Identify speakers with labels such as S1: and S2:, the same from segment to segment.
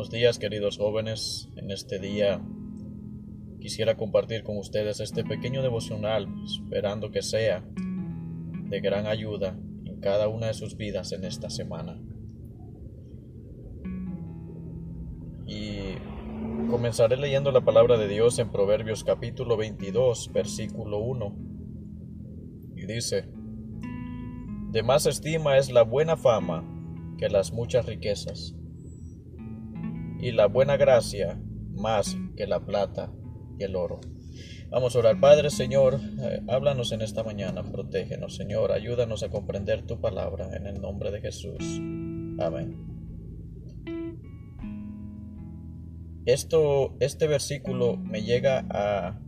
S1: Buenos días queridos jóvenes. En este día quisiera compartir con ustedes este pequeño devocional, esperando que sea de gran ayuda en cada una de sus vidas en esta semana. Y comenzaré leyendo la palabra de Dios en Proverbios capítulo 22, versículo 1. Y dice, De más estima es la buena fama que las muchas riquezas y la buena gracia más que la plata y el oro. Vamos a orar. Padre Señor, eh, háblanos en esta mañana, protégenos Señor, ayúdanos a comprender tu palabra en el nombre de Jesús. Amén. Esto, este versículo me llega a,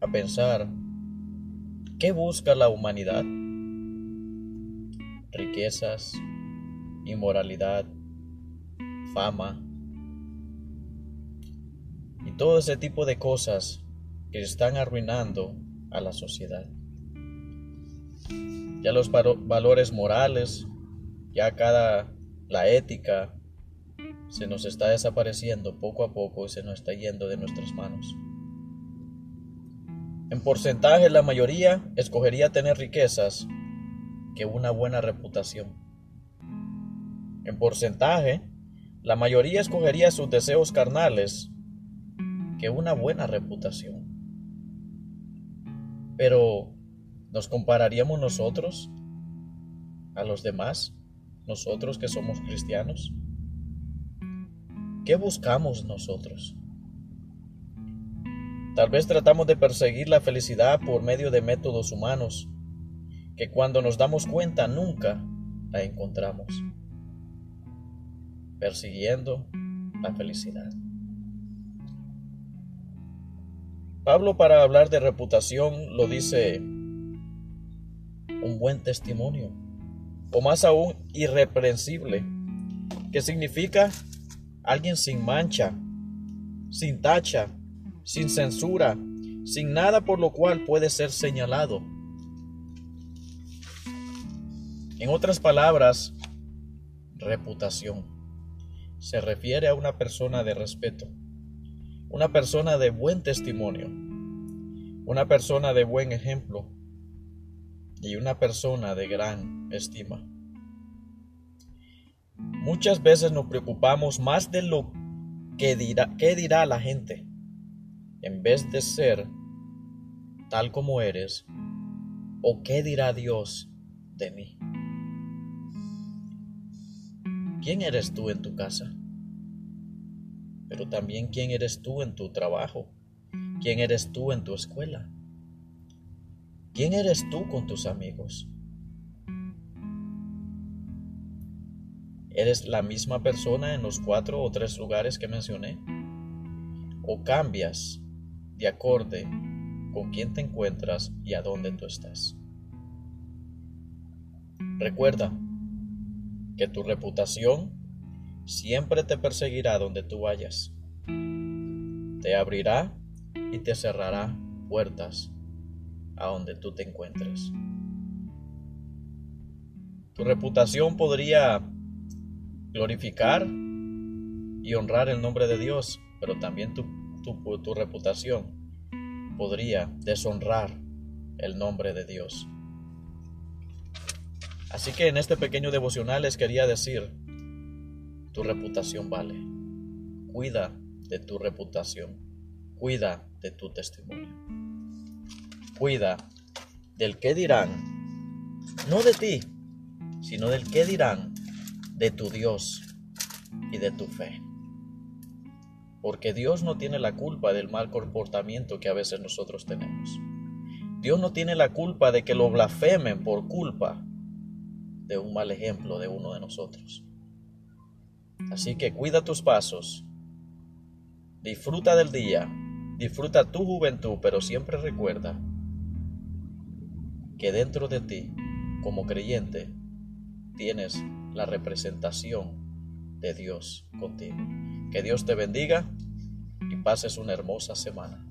S1: a pensar, ¿qué busca la humanidad? Riquezas, inmoralidad, fama y todo ese tipo de cosas que están arruinando a la sociedad. Ya los valores morales, ya cada la ética se nos está desapareciendo poco a poco y se nos está yendo de nuestras manos. En porcentaje la mayoría escogería tener riquezas que una buena reputación. En porcentaje la mayoría escogería sus deseos carnales que una buena reputación. Pero, ¿nos compararíamos nosotros a los demás, nosotros que somos cristianos? ¿Qué buscamos nosotros? Tal vez tratamos de perseguir la felicidad por medio de métodos humanos, que cuando nos damos cuenta nunca la encontramos persiguiendo la felicidad. Pablo para hablar de reputación lo dice un buen testimonio, o más aún irreprensible, que significa alguien sin mancha, sin tacha, sin censura, sin nada por lo cual puede ser señalado. En otras palabras, reputación se refiere a una persona de respeto, una persona de buen testimonio, una persona de buen ejemplo y una persona de gran estima. Muchas veces nos preocupamos más de lo que dirá, qué dirá la gente, en vez de ser tal como eres, o qué dirá Dios de mí. ¿Quién eres tú en tu casa? Pero también quién eres tú en tu trabajo. ¿Quién eres tú en tu escuela? ¿Quién eres tú con tus amigos? ¿Eres la misma persona en los cuatro o tres lugares que mencioné? ¿O cambias de acorde con quién te encuentras y a dónde tú estás? Recuerda, que tu reputación siempre te perseguirá donde tú vayas. Te abrirá y te cerrará puertas a donde tú te encuentres. Tu reputación podría glorificar y honrar el nombre de Dios, pero también tu, tu, reputación podría deshonrar el nombre de Dios. Así que en este pequeño devocional les quería decir, tu reputación vale. Cuida de tu reputación. Cuida de tu testimonio. Cuida del qué dirán, no de ti, sino del qué dirán de tu Dios y de tu fe. Porque Dios no tiene la culpa del mal comportamiento que a veces nosotros tenemos. Dios no tiene la culpa de que lo blasfemen por culpa de un mal ejemplo de uno de nosotros. Así que cuida tus pasos, disfruta del día, disfruta tu juventud, pero siempre recuerda que dentro de ti, como creyente, tienes la representación de Dios contigo. Que Dios te bendiga y pases una hermosa semana.